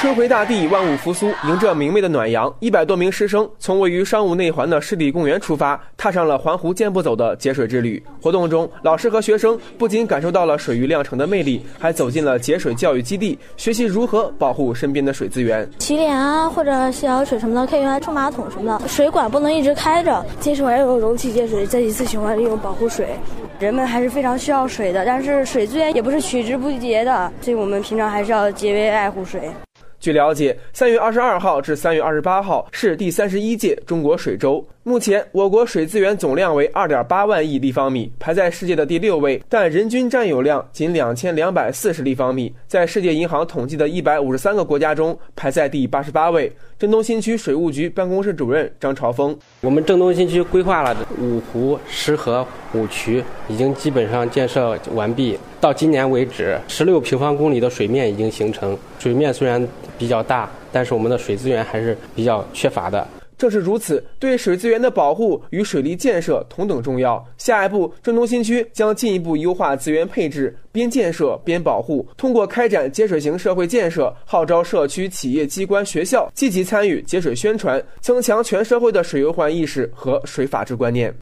春回大地，万物复苏。迎着明媚的暖阳，一百多名师生从位于商务内环的湿地公园出发，踏上了环湖健步走的节水之旅。活动中，老师和学生不仅感受到了水域亮城的魅力，还走进了节水教育基地，学习如何保护身边的水资源。洗脸啊，或者洗好水什么的，可以用来冲马桶什么的。水管不能一直开着，节水还有容器节水，再一次循环利用保护水。人们还是非常需要水的，但是水资源也不是取之不竭的，所以我们平常还是要节约爱护水。据了解，三月二十二号至三月二十八号是第三十一届中国水周。目前，我国水资源总量为二点八万亿立方米，排在世界的第六位，但人均占有量仅两千两百四十立方米，在世界银行统计的一百五十三个国家中排在第八十八位。郑东新区水务局办公室主任张朝峰：我们郑东新区规划了五湖、十河、五渠，已经基本上建设完毕。到今年为止，十六平方公里的水面已经形成。水面虽然比较大，但是我们的水资源还是比较缺乏的。正是如此，对水资源的保护与水利建设同等重要。下一步，郑东新区将进一步优化资源配置，边建设边保护。通过开展节水型社会建设，号召社区、企业、机关、学校积极参与节水宣传，增强全社会的水忧患意识和水法治观念。